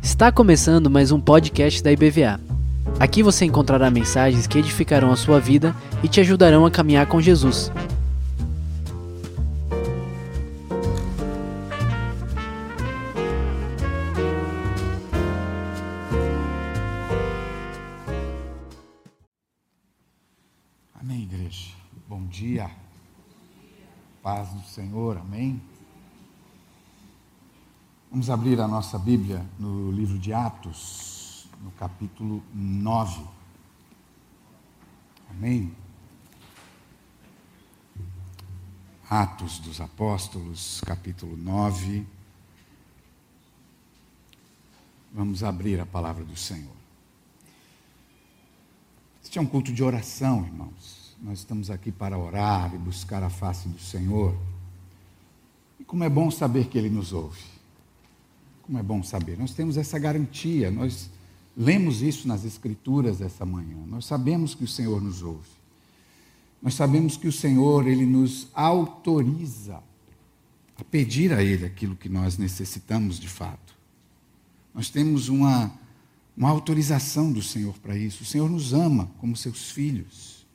Está começando mais um podcast da IBVA. Aqui você encontrará mensagens que edificarão a sua vida e te ajudarão a caminhar com Jesus. Amém, igreja. Bom dia. Paz do Senhor, amém. Vamos abrir a nossa Bíblia no livro de Atos, no capítulo 9. Amém. Atos dos Apóstolos, capítulo 9. Vamos abrir a palavra do Senhor. Este é um culto de oração, irmãos. Nós estamos aqui para orar e buscar a face do Senhor. E como é bom saber que Ele nos ouve. Como é bom saber. Nós temos essa garantia, nós lemos isso nas Escrituras essa manhã. Nós sabemos que o Senhor nos ouve. Nós sabemos que o Senhor, Ele nos autoriza a pedir a Ele aquilo que nós necessitamos de fato. Nós temos uma uma autorização do Senhor para isso. O Senhor nos ama como seus filhos.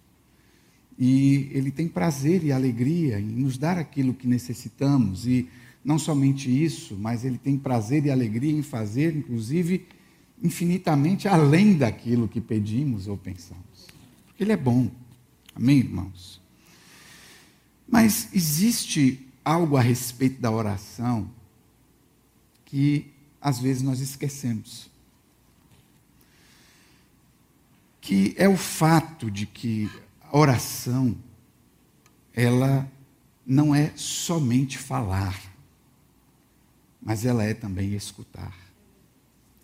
E Ele tem prazer e alegria em nos dar aquilo que necessitamos. E não somente isso, mas Ele tem prazer e alegria em fazer, inclusive, infinitamente além daquilo que pedimos ou pensamos. Porque Ele é bom. Amém, irmãos? Mas existe algo a respeito da oração que às vezes nós esquecemos que é o fato de que a oração ela não é somente falar, mas ela é também escutar.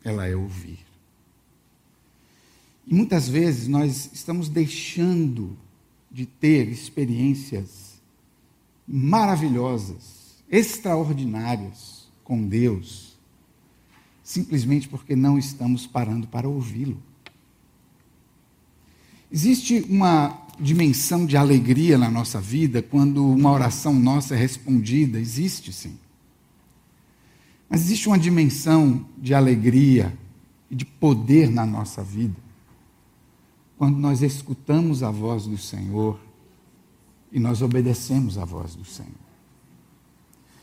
Ela é ouvir. E muitas vezes nós estamos deixando de ter experiências maravilhosas, extraordinárias com Deus, simplesmente porque não estamos parando para ouvi-lo. Existe uma dimensão de alegria na nossa vida quando uma oração nossa é respondida? Existe sim. Mas existe uma dimensão de alegria e de poder na nossa vida quando nós escutamos a voz do Senhor e nós obedecemos a voz do Senhor.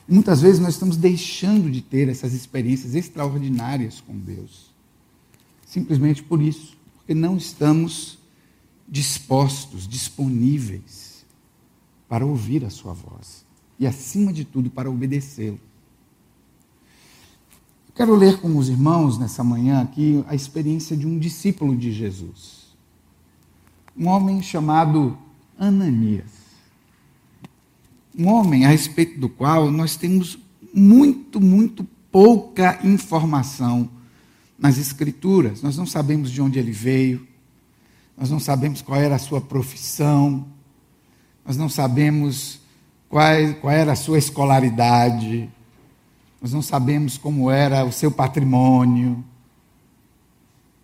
Muitas vezes nós estamos deixando de ter essas experiências extraordinárias com Deus, simplesmente por isso, porque não estamos dispostos, disponíveis para ouvir a sua voz e, acima de tudo, para obedecê-lo. Quero ler com os irmãos nessa manhã aqui a experiência de um discípulo de Jesus, um homem chamado Ananias. Um homem a respeito do qual nós temos muito, muito pouca informação nas Escrituras. Nós não sabemos de onde ele veio, nós não sabemos qual era a sua profissão, nós não sabemos qual, qual era a sua escolaridade, nós não sabemos como era o seu patrimônio.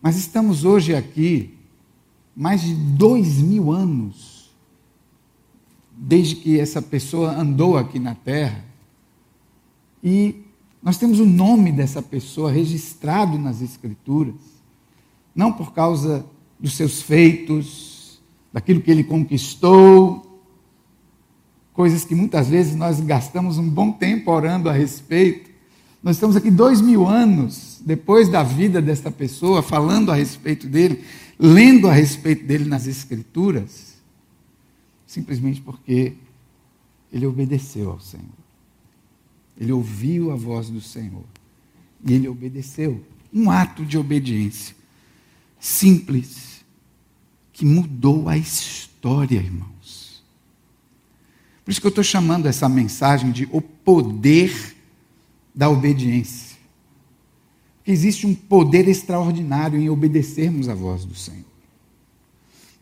Mas estamos hoje aqui, mais de dois mil anos, desde que essa pessoa andou aqui na terra, e nós temos o nome dessa pessoa registrado nas Escrituras, não por causa dos seus feitos, daquilo que ele conquistou, coisas que muitas vezes nós gastamos um bom tempo orando a respeito. Nós estamos aqui dois mil anos depois da vida desta pessoa, falando a respeito dele, lendo a respeito dele nas Escrituras, simplesmente porque ele obedeceu ao Senhor. Ele ouviu a voz do Senhor e ele obedeceu. Um ato de obediência simples que mudou a história, irmãos. Por isso que eu estou chamando essa mensagem de o poder da obediência. Porque existe um poder extraordinário em obedecermos à voz do Senhor.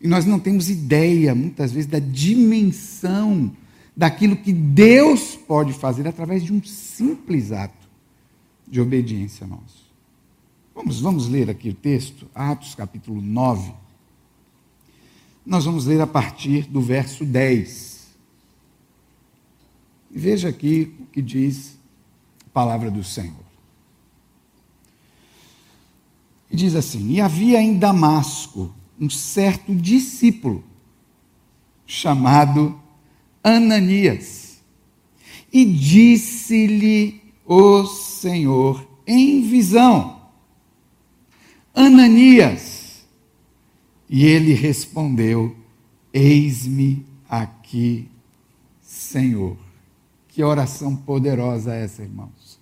E nós não temos ideia, muitas vezes, da dimensão daquilo que Deus pode fazer através de um simples ato de obediência nosso. Vamos, vamos ler aqui o texto, Atos capítulo 9. Nós vamos ler a partir do verso 10. Veja aqui o que diz a palavra do Senhor. E diz assim: E havia em Damasco um certo discípulo chamado Ananias. E disse-lhe o Senhor em visão: Ananias. E ele respondeu: Eis-me aqui, Senhor. Que oração poderosa essa, irmãos,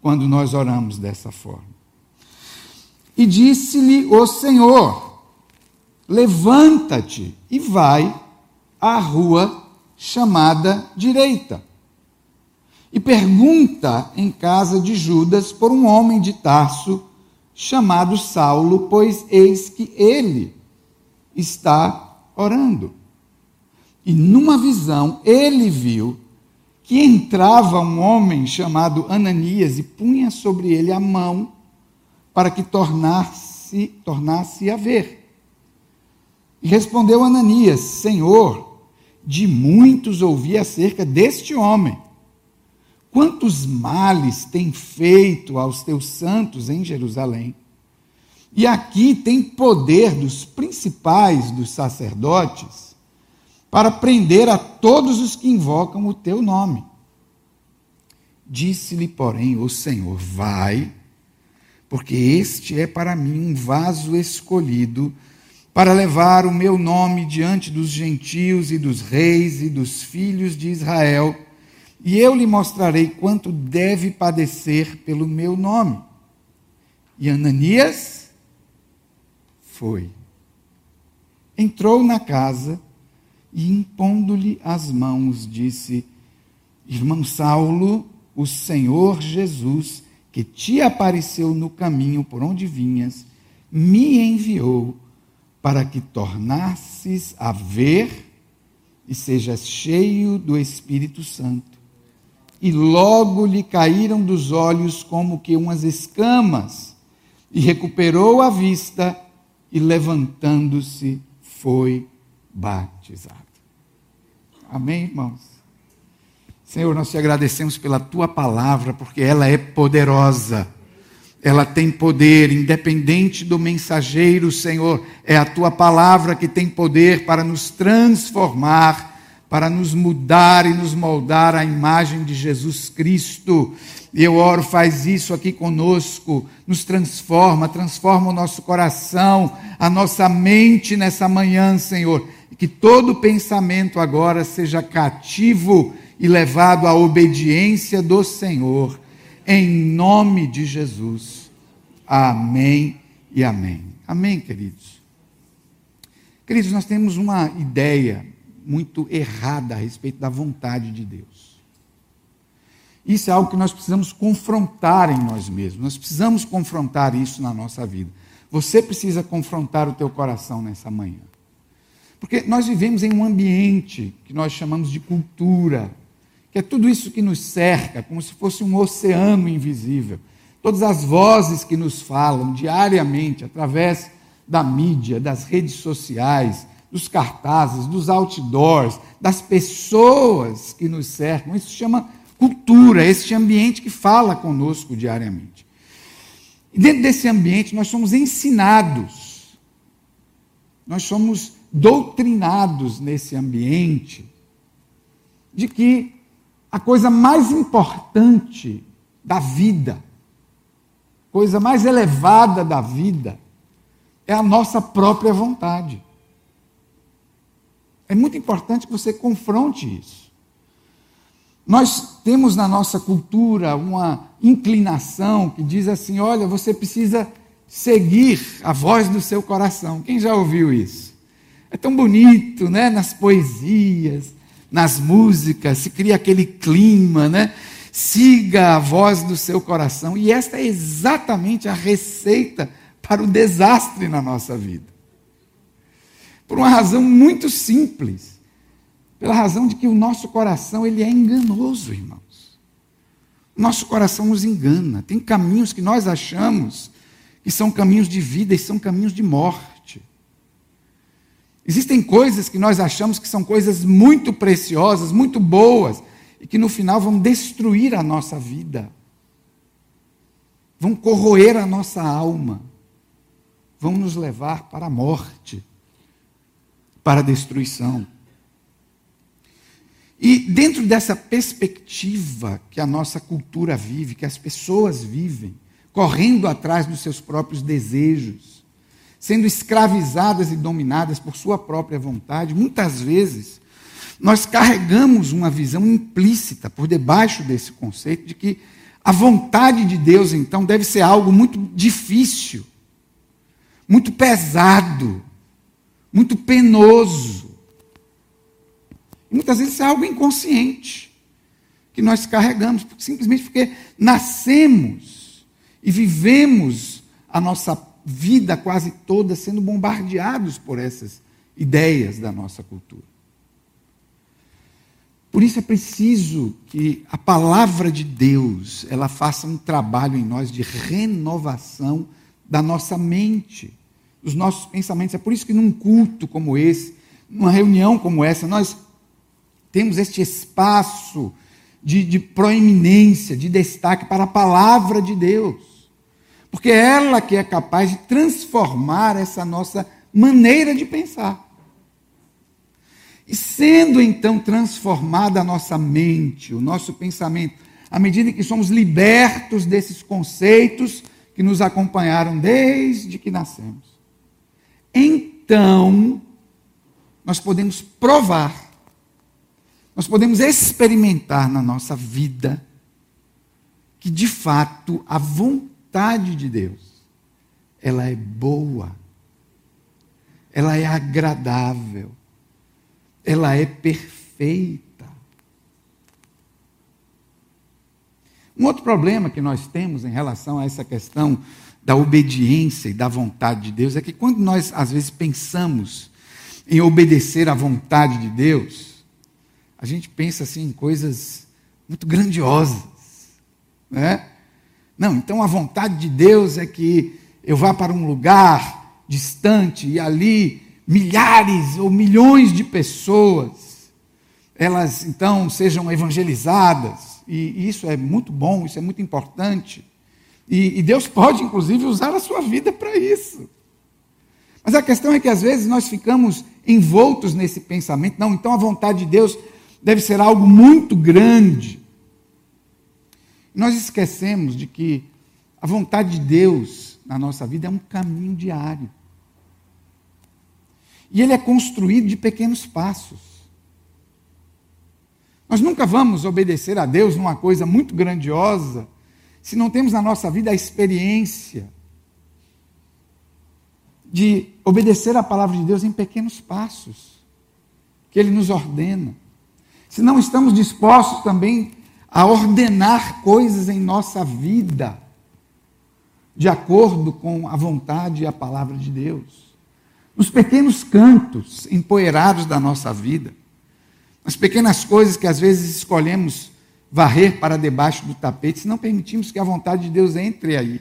quando nós oramos dessa forma. E disse-lhe o Senhor: Levanta-te e vai à rua chamada direita. E pergunta em casa de Judas por um homem de Tarso chamado Saulo, pois eis que ele está orando. E numa visão ele viu que entrava um homem chamado Ananias e punha sobre ele a mão para que tornasse, tornasse a ver. E respondeu Ananias: Senhor, de muitos ouvi acerca deste homem. Quantos males tem feito aos teus santos em Jerusalém? E aqui tem poder dos principais dos sacerdotes para prender a todos os que invocam o teu nome. Disse-lhe, porém, o Senhor: Vai porque este é para mim um vaso escolhido para levar o meu nome diante dos gentios e dos reis e dos filhos de Israel, e eu lhe mostrarei quanto deve padecer pelo meu nome. E Ananias foi. Entrou na casa e, impondo-lhe as mãos, disse: Irmão Saulo, o Senhor Jesus que te apareceu no caminho por onde vinhas, me enviou para que tornasses a ver e sejas cheio do Espírito Santo. E logo lhe caíram dos olhos como que umas escamas, e recuperou a vista, e levantando-se, foi batizado. Amém, irmãos? Senhor, nós te agradecemos pela tua palavra, porque ela é poderosa. Ela tem poder, independente do mensageiro, Senhor. É a tua palavra que tem poder para nos transformar, para nos mudar e nos moldar à imagem de Jesus Cristo. E eu oro, faz isso aqui conosco, nos transforma, transforma o nosso coração, a nossa mente nessa manhã, Senhor. E que todo pensamento agora seja cativo e levado à obediência do Senhor, em nome de Jesus. Amém e amém. Amém, queridos. Queridos, nós temos uma ideia muito errada a respeito da vontade de Deus. Isso é algo que nós precisamos confrontar em nós mesmos. Nós precisamos confrontar isso na nossa vida. Você precisa confrontar o teu coração nessa manhã. Porque nós vivemos em um ambiente que nós chamamos de cultura, que é tudo isso que nos cerca, como se fosse um oceano invisível. Todas as vozes que nos falam diariamente através da mídia, das redes sociais, dos cartazes, dos outdoors, das pessoas que nos cercam. Isso chama cultura, este ambiente que fala conosco diariamente. E dentro desse ambiente nós somos ensinados, nós somos doutrinados nesse ambiente de que a coisa mais importante da vida, coisa mais elevada da vida, é a nossa própria vontade. É muito importante que você confronte isso. Nós temos na nossa cultura uma inclinação que diz assim: olha, você precisa seguir a voz do seu coração. Quem já ouviu isso? É tão bonito, né? Nas poesias, nas músicas, se cria aquele clima, né? Siga a voz do seu coração. E esta é exatamente a receita para o desastre na nossa vida. Por uma razão muito simples. Pela razão de que o nosso coração ele é enganoso, irmãos. Nosso coração nos engana. Tem caminhos que nós achamos que são caminhos de vida e são caminhos de morte. Existem coisas que nós achamos que são coisas muito preciosas, muito boas, e que no final vão destruir a nossa vida, vão corroer a nossa alma, vão nos levar para a morte, para a destruição. E dentro dessa perspectiva que a nossa cultura vive, que as pessoas vivem, correndo atrás dos seus próprios desejos, sendo escravizadas e dominadas por sua própria vontade, muitas vezes nós carregamos uma visão implícita por debaixo desse conceito de que a vontade de Deus, então, deve ser algo muito difícil, muito pesado, muito penoso. Muitas vezes é algo inconsciente que nós carregamos, simplesmente porque nascemos e vivemos a nossa vida quase toda sendo bombardeados por essas ideias da nossa cultura. Por isso é preciso que a palavra de Deus, ela faça um trabalho em nós de renovação da nossa mente, dos nossos pensamentos. É por isso que num culto como esse, numa reunião como essa, nós temos este espaço de, de proeminência, de destaque para a palavra de Deus. Porque é ela que é capaz de transformar essa nossa maneira de pensar. E sendo então transformada a nossa mente, o nosso pensamento, à medida que somos libertos desses conceitos que nos acompanharam desde que nascemos, então nós podemos provar nós podemos experimentar na nossa vida que de fato a vontade de Deus ela é boa, ela é agradável, ela é perfeita. Um outro problema que nós temos em relação a essa questão da obediência e da vontade de Deus é que quando nós às vezes pensamos em obedecer à vontade de Deus, a gente pensa assim em coisas muito grandiosas, né? Não, então a vontade de Deus é que eu vá para um lugar distante e ali milhares ou milhões de pessoas elas então sejam evangelizadas e isso é muito bom, isso é muito importante e, e Deus pode inclusive usar a sua vida para isso. Mas a questão é que às vezes nós ficamos envoltos nesse pensamento, não, então a vontade de Deus deve ser algo muito grande. Nós esquecemos de que a vontade de Deus na nossa vida é um caminho diário. E ele é construído de pequenos passos. Nós nunca vamos obedecer a Deus numa coisa muito grandiosa se não temos na nossa vida a experiência de obedecer a palavra de Deus em pequenos passos que Ele nos ordena se não estamos dispostos também a ordenar coisas em nossa vida, de acordo com a vontade e a palavra de Deus. Nos pequenos cantos empoeirados da nossa vida, nas pequenas coisas que às vezes escolhemos varrer para debaixo do tapete, se não permitimos que a vontade de Deus entre aí.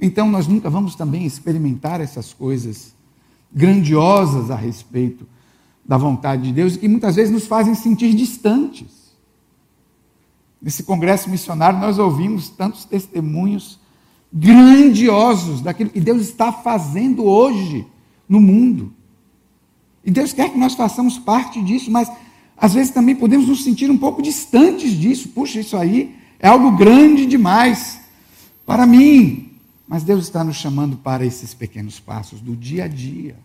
Então nós nunca vamos também experimentar essas coisas grandiosas a respeito da vontade de Deus e que muitas vezes nos fazem sentir distantes. Nesse congresso missionário, nós ouvimos tantos testemunhos grandiosos daquilo que Deus está fazendo hoje no mundo. E Deus quer que nós façamos parte disso, mas às vezes também podemos nos sentir um pouco distantes disso. Puxa, isso aí é algo grande demais para mim. Mas Deus está nos chamando para esses pequenos passos do dia a dia.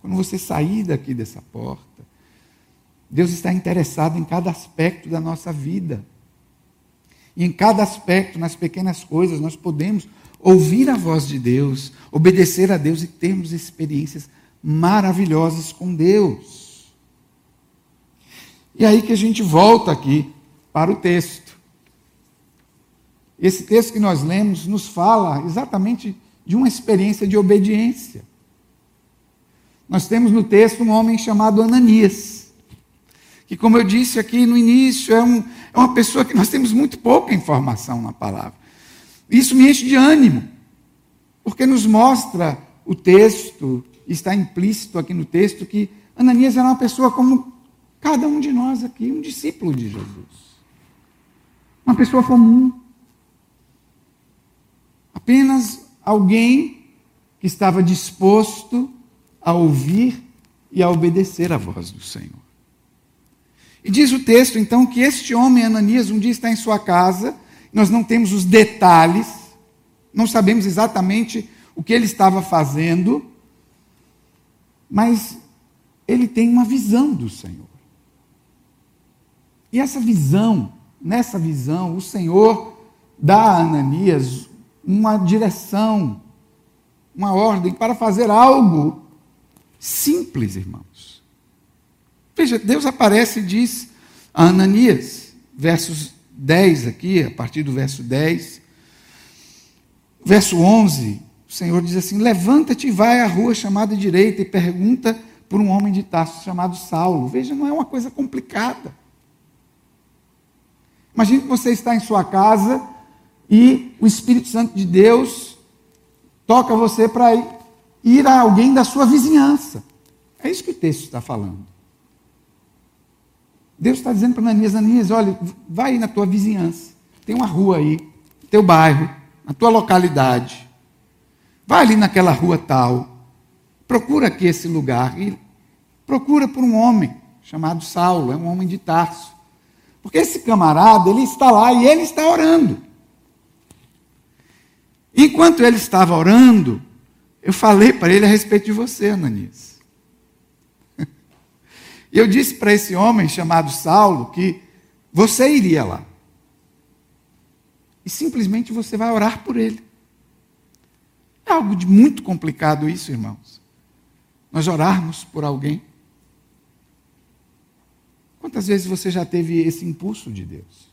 Quando você sair daqui dessa porta, Deus está interessado em cada aspecto da nossa vida. E em cada aspecto, nas pequenas coisas, nós podemos ouvir a voz de Deus, obedecer a Deus e termos experiências maravilhosas com Deus. E aí que a gente volta aqui para o texto. Esse texto que nós lemos nos fala exatamente de uma experiência de obediência. Nós temos no texto um homem chamado Ananias, que, como eu disse aqui no início, é, um, é uma pessoa que nós temos muito pouca informação na palavra. Isso me enche de ânimo, porque nos mostra o texto, está implícito aqui no texto, que Ananias era uma pessoa como Cada um de nós aqui, um discípulo de Jesus. Uma pessoa comum. Apenas alguém que estava disposto a ouvir e a obedecer à voz do Senhor. E diz o texto, então, que este homem, Ananias, um dia está em sua casa, nós não temos os detalhes, não sabemos exatamente o que ele estava fazendo, mas ele tem uma visão do Senhor. E essa visão, nessa visão, o Senhor dá a Ananias uma direção, uma ordem para fazer algo simples, irmãos. Veja, Deus aparece e diz a Ananias, versos 10 aqui, a partir do verso 10, verso 11, o Senhor diz assim: Levanta-te e vai à rua chamada direita e pergunta por um homem de Tarso chamado Saulo. Veja, não é uma coisa complicada. Imagine que você está em sua casa e o Espírito Santo de Deus toca você para ir a alguém da sua vizinhança. É isso que o texto está falando. Deus está dizendo para Ananias, Ananias, olha, vai na tua vizinhança. Tem uma rua aí, teu bairro, na tua localidade. Vai ali naquela rua tal. Procura aqui esse lugar. E procura por um homem chamado Saulo, é um homem de Tarso. Porque esse camarada, ele está lá e ele está orando. Enquanto ele estava orando, eu falei para ele a respeito de você, Ananias. E eu disse para esse homem chamado Saulo que você iria lá. E simplesmente você vai orar por ele. É algo de muito complicado isso, irmãos. Nós orarmos por alguém. Quantas vezes você já teve esse impulso de Deus?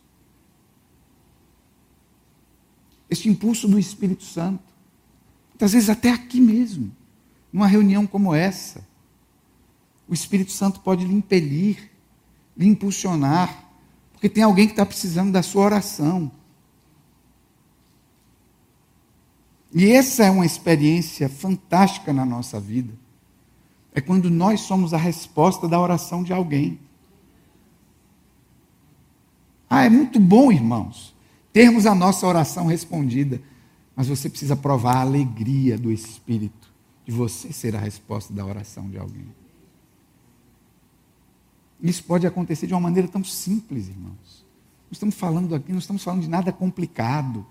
Esse impulso do Espírito Santo. Muitas vezes até aqui mesmo, numa reunião como essa o Espírito Santo pode lhe impelir, lhe impulsionar, porque tem alguém que está precisando da sua oração. E essa é uma experiência fantástica na nossa vida. É quando nós somos a resposta da oração de alguém. Ah, é muito bom, irmãos, termos a nossa oração respondida, mas você precisa provar a alegria do Espírito de você ser a resposta da oração de alguém. Isso pode acontecer de uma maneira tão simples, irmãos. Nós estamos falando aqui, não estamos falando de nada complicado.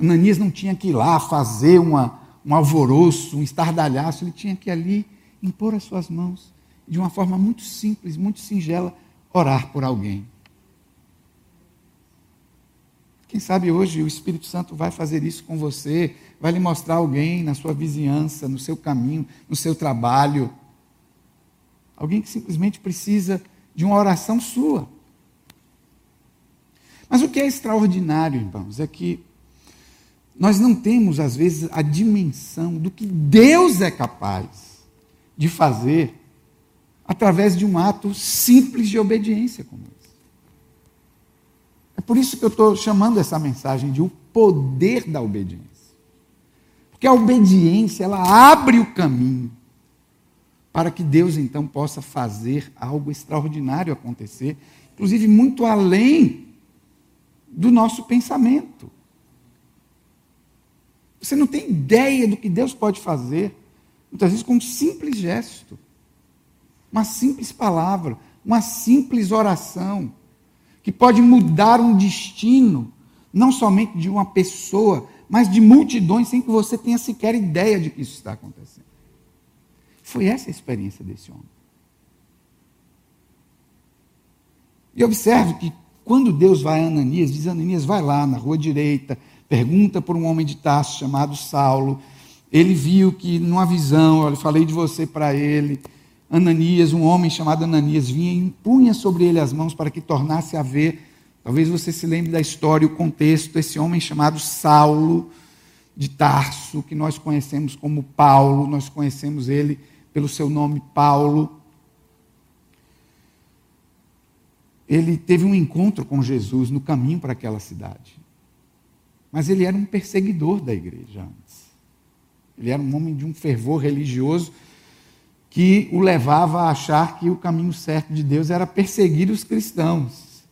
Ananias não tinha que ir lá fazer uma, um alvoroço, um estardalhaço, ele tinha que ali impor as suas mãos, de uma forma muito simples, muito singela, orar por alguém. Quem sabe hoje o Espírito Santo vai fazer isso com você, vai lhe mostrar alguém na sua vizinhança, no seu caminho, no seu trabalho Alguém que simplesmente precisa de uma oração sua. Mas o que é extraordinário, irmãos, é que nós não temos, às vezes, a dimensão do que Deus é capaz de fazer através de um ato simples de obediência como esse. É por isso que eu estou chamando essa mensagem de o poder da obediência. Porque a obediência, ela abre o caminho para que Deus então possa fazer algo extraordinário acontecer, inclusive muito além do nosso pensamento. Você não tem ideia do que Deus pode fazer, muitas vezes com um simples gesto, uma simples palavra, uma simples oração, que pode mudar um destino, não somente de uma pessoa, mas de multidões, sem que você tenha sequer ideia de que isso está acontecendo. Foi essa a experiência desse homem. E observe que quando Deus vai a Ananias, diz Ananias, vai lá na rua direita, pergunta por um homem de Tarso chamado Saulo. Ele viu que numa visão, eu falei de você para ele, Ananias, um homem chamado Ananias, vinha e impunha sobre ele as mãos para que tornasse a ver. Talvez você se lembre da história, o contexto, esse homem chamado Saulo de Tarso, que nós conhecemos como Paulo, nós conhecemos ele pelo seu nome Paulo. Ele teve um encontro com Jesus no caminho para aquela cidade. Mas ele era um perseguidor da igreja antes. Ele era um homem de um fervor religioso que o levava a achar que o caminho certo de Deus era perseguir os cristãos.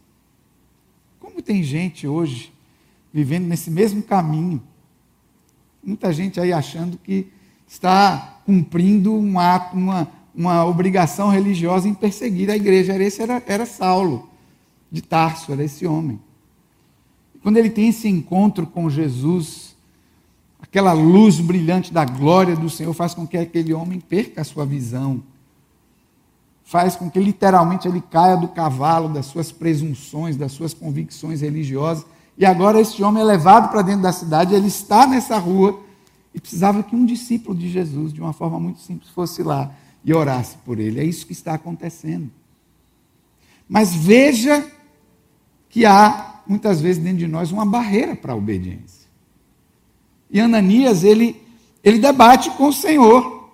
Como tem gente hoje vivendo nesse mesmo caminho? Muita gente aí achando que está cumprindo um ato, uma, uma obrigação religiosa em perseguir a igreja. Esse era, era Saulo de Tarso, era esse homem. Quando ele tem esse encontro com Jesus, aquela luz brilhante da glória do Senhor faz com que aquele homem perca a sua visão. Faz com que literalmente ele caia do cavalo das suas presunções, das suas convicções religiosas. E agora esse homem é levado para dentro da cidade, ele está nessa rua e precisava que um discípulo de Jesus, de uma forma muito simples, fosse lá e orasse por ele. É isso que está acontecendo. Mas veja que há, muitas vezes, dentro de nós, uma barreira para a obediência. E Ananias, ele, ele debate com o Senhor.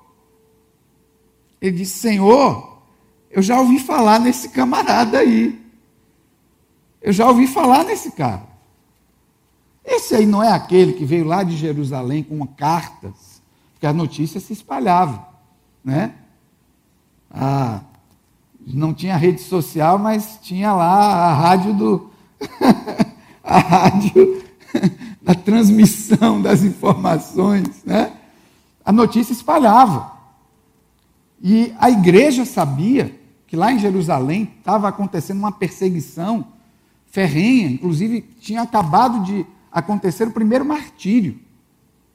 Ele diz: Senhor, eu já ouvi falar nesse camarada aí. Eu já ouvi falar nesse cara. Esse aí não é aquele que veio lá de Jerusalém com cartas, porque a notícia se espalhava, né? Ah, não tinha rede social, mas tinha lá a rádio do a rádio da transmissão das informações, né? A notícia espalhava. E a igreja sabia que lá em Jerusalém estava acontecendo uma perseguição ferrenha, inclusive tinha acabado de acontecer o primeiro martírio.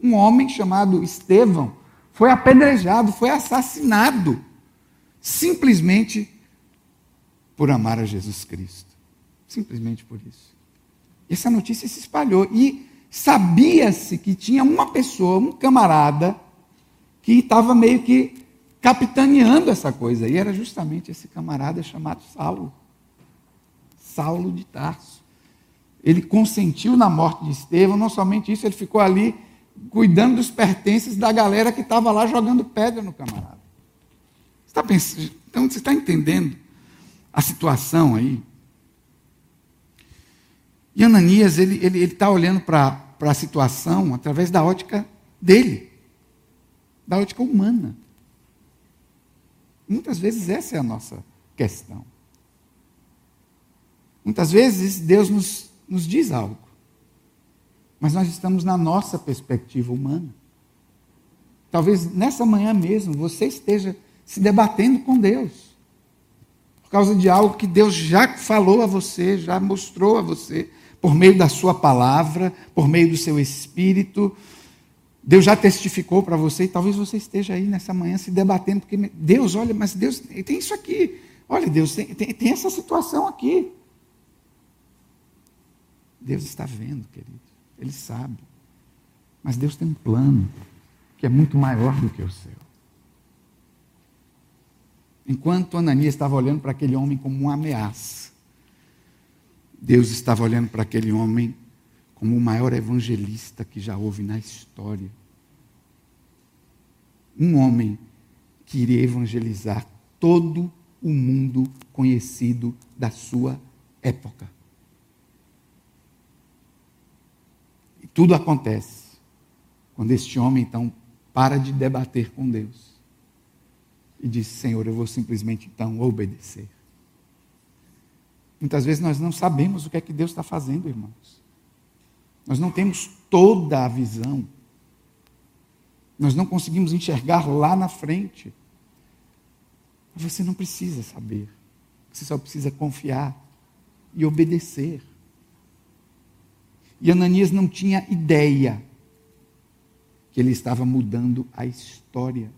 Um homem chamado Estevão foi apedrejado, foi assassinado, simplesmente por amar a Jesus Cristo. Simplesmente por isso. Essa notícia se espalhou e sabia-se que tinha uma pessoa, um camarada, que estava meio que capitaneando essa coisa. E era justamente esse camarada chamado Saulo. Saulo de Tarso ele consentiu na morte de Estevão, não somente isso, ele ficou ali cuidando dos pertences da galera que estava lá jogando pedra no camarada. Você está pensando, então você está entendendo a situação aí? E Ananias, ele está ele, ele tá olhando para a situação através da ótica dele, da ótica humana. Muitas vezes essa é a nossa questão. Muitas vezes Deus nos nos diz algo. Mas nós estamos na nossa perspectiva humana. Talvez nessa manhã mesmo você esteja se debatendo com Deus. Por causa de algo que Deus já falou a você, já mostrou a você, por meio da sua palavra, por meio do seu espírito. Deus já testificou para você e talvez você esteja aí nessa manhã se debatendo, porque Deus, olha, mas Deus tem isso aqui. Olha, Deus tem, tem, tem essa situação aqui. Deus está vendo, querido. Ele sabe. Mas Deus tem um plano que é muito maior do que o seu. Enquanto Ananias estava olhando para aquele homem como uma ameaça, Deus estava olhando para aquele homem como o maior evangelista que já houve na história. Um homem que iria evangelizar todo o mundo conhecido da sua época. Tudo acontece quando este homem, então, para de debater com Deus e diz: Senhor, eu vou simplesmente então obedecer. Muitas vezes nós não sabemos o que é que Deus está fazendo, irmãos. Nós não temos toda a visão. Nós não conseguimos enxergar lá na frente. Você não precisa saber. Você só precisa confiar e obedecer. E Ananias não tinha ideia que ele estava mudando a história.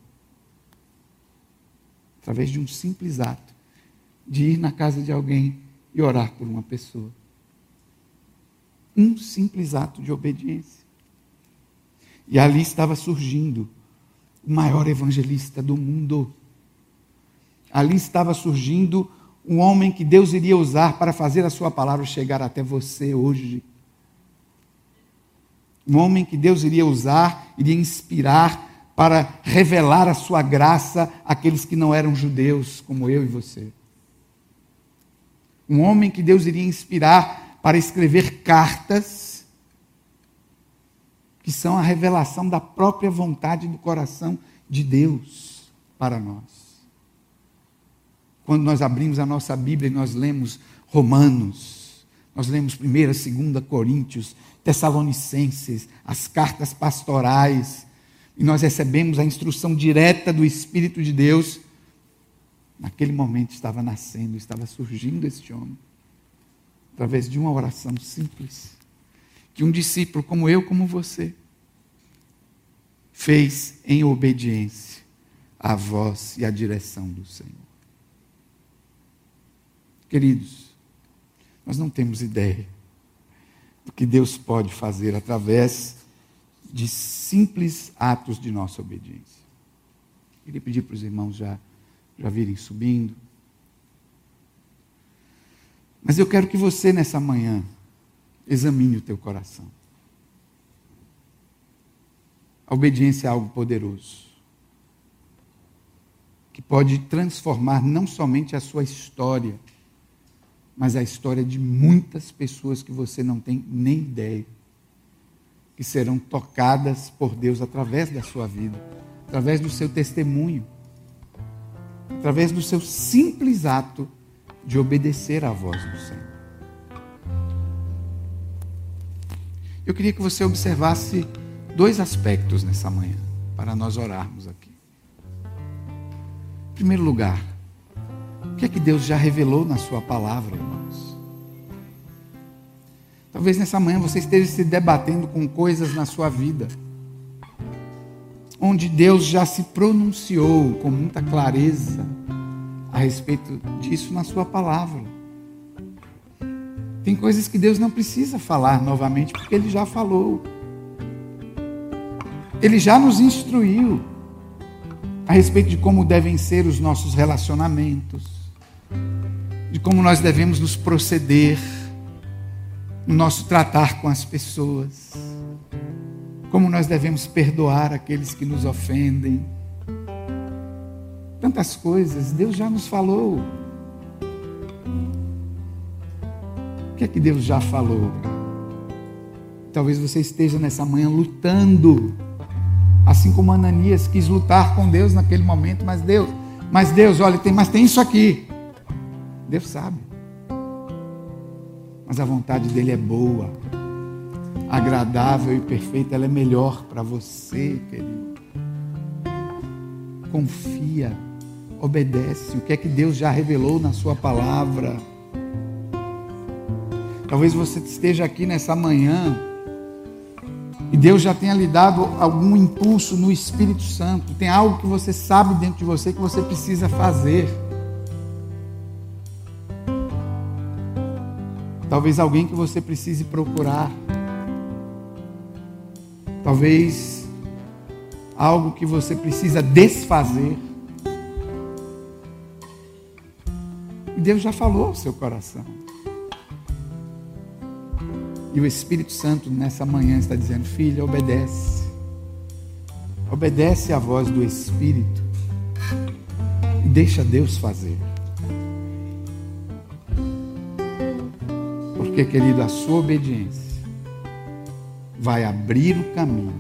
Através de um simples ato de ir na casa de alguém e orar por uma pessoa. Um simples ato de obediência. E ali estava surgindo o maior evangelista do mundo. Ali estava surgindo um homem que Deus iria usar para fazer a sua palavra chegar até você hoje um homem que Deus iria usar, iria inspirar para revelar a sua graça àqueles que não eram judeus, como eu e você. Um homem que Deus iria inspirar para escrever cartas que são a revelação da própria vontade do coração de Deus para nós. quando nós abrimos a nossa Bíblia e nós lemos Romanos, nós lemos 1 e 2 Coríntios, Tessalonicenses, as cartas pastorais, e nós recebemos a instrução direta do Espírito de Deus, naquele momento estava nascendo, estava surgindo este homem, através de uma oração simples, que um discípulo como eu, como você, fez em obediência à voz e à direção do Senhor. Queridos, nós não temos ideia do que Deus pode fazer através de simples atos de nossa obediência. Queria pedir para os irmãos já, já virem subindo. Mas eu quero que você, nessa manhã, examine o teu coração. A obediência é algo poderoso, que pode transformar não somente a sua história, mas a história de muitas pessoas que você não tem nem ideia que serão tocadas por Deus através da sua vida, através do seu testemunho, através do seu simples ato de obedecer à voz do Senhor. Eu queria que você observasse dois aspectos nessa manhã, para nós orarmos aqui. Em primeiro lugar, o que é que Deus já revelou na Sua palavra? Talvez nessa manhã você esteja se debatendo com coisas na sua vida, onde Deus já se pronunciou com muita clareza a respeito disso na sua palavra. Tem coisas que Deus não precisa falar novamente, porque Ele já falou. Ele já nos instruiu a respeito de como devem ser os nossos relacionamentos, de como nós devemos nos proceder no nosso tratar com as pessoas, como nós devemos perdoar aqueles que nos ofendem. Tantas coisas, Deus já nos falou. O que é que Deus já falou? Talvez você esteja nessa manhã lutando, assim como Ananias quis lutar com Deus naquele momento, mas Deus, mas Deus, olha, tem, mas tem isso aqui. Deus sabe mas a vontade dele é boa, agradável e perfeita, ela é melhor para você, querido. Confia, obedece o que é que Deus já revelou na Sua palavra. Talvez você esteja aqui nessa manhã e Deus já tenha lhe dado algum impulso no Espírito Santo, tem algo que você sabe dentro de você que você precisa fazer. Talvez alguém que você precise procurar. Talvez algo que você precisa desfazer. E Deus já falou ao seu coração. E o Espírito Santo nessa manhã está dizendo: Filha, obedece. Obedece à voz do Espírito. E deixa Deus fazer. Porque, querido, a sua obediência vai abrir o caminho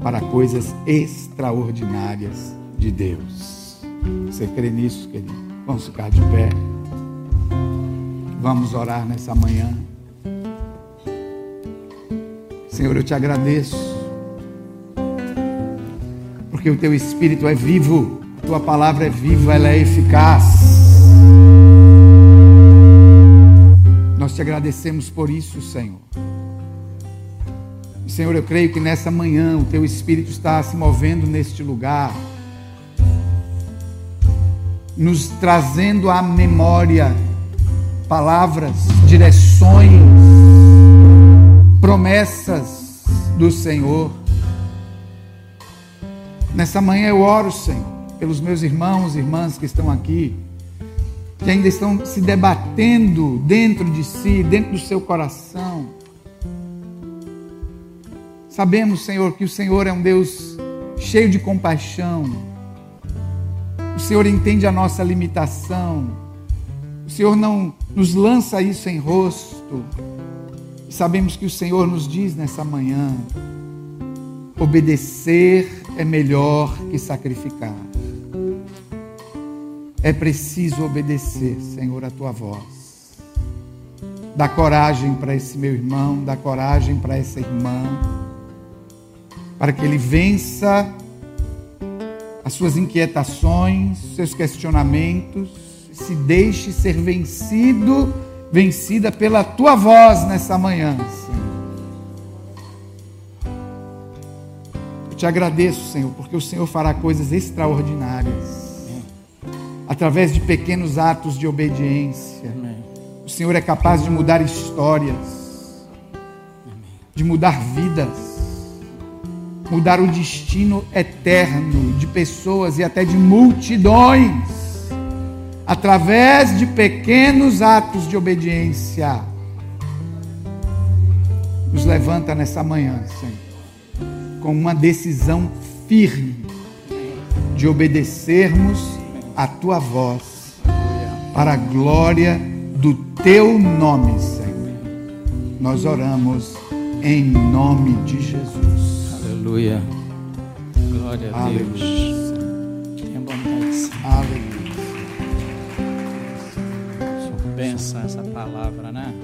para coisas extraordinárias de Deus. Você crê nisso, querido? Vamos ficar de pé. Vamos orar nessa manhã. Senhor, eu te agradeço. Porque o teu espírito é vivo, tua palavra é viva, ela é eficaz. Te agradecemos por isso, Senhor. Senhor, eu creio que nessa manhã o teu Espírito está se movendo neste lugar, nos trazendo à memória palavras, direções, promessas do Senhor. Nessa manhã eu oro, Senhor, pelos meus irmãos e irmãs que estão aqui que ainda estão se debatendo dentro de si, dentro do seu coração. Sabemos, Senhor, que o Senhor é um Deus cheio de compaixão. O Senhor entende a nossa limitação. O Senhor não nos lança isso em rosto. Sabemos que o Senhor nos diz nessa manhã: obedecer é melhor que sacrificar. É preciso obedecer, Senhor, a tua voz. Dá coragem para esse meu irmão, dá coragem para essa irmã, para que ele vença as suas inquietações, seus questionamentos, se deixe ser vencido, vencida pela tua voz nessa manhã, Senhor. Eu te agradeço, Senhor, porque o Senhor fará coisas extraordinárias através de pequenos atos de obediência. O Senhor é capaz de mudar histórias, de mudar vidas, mudar o destino eterno de pessoas e até de multidões, através de pequenos atos de obediência. Nos levanta nessa manhã, Senhor, com uma decisão firme de obedecermos a tua voz, para a glória do teu nome, Senhor. Nós oramos em nome de Jesus. Aleluia. Glória a Aleluia. Deus. Tenha bondade, Aleluia. Benção essa palavra, né?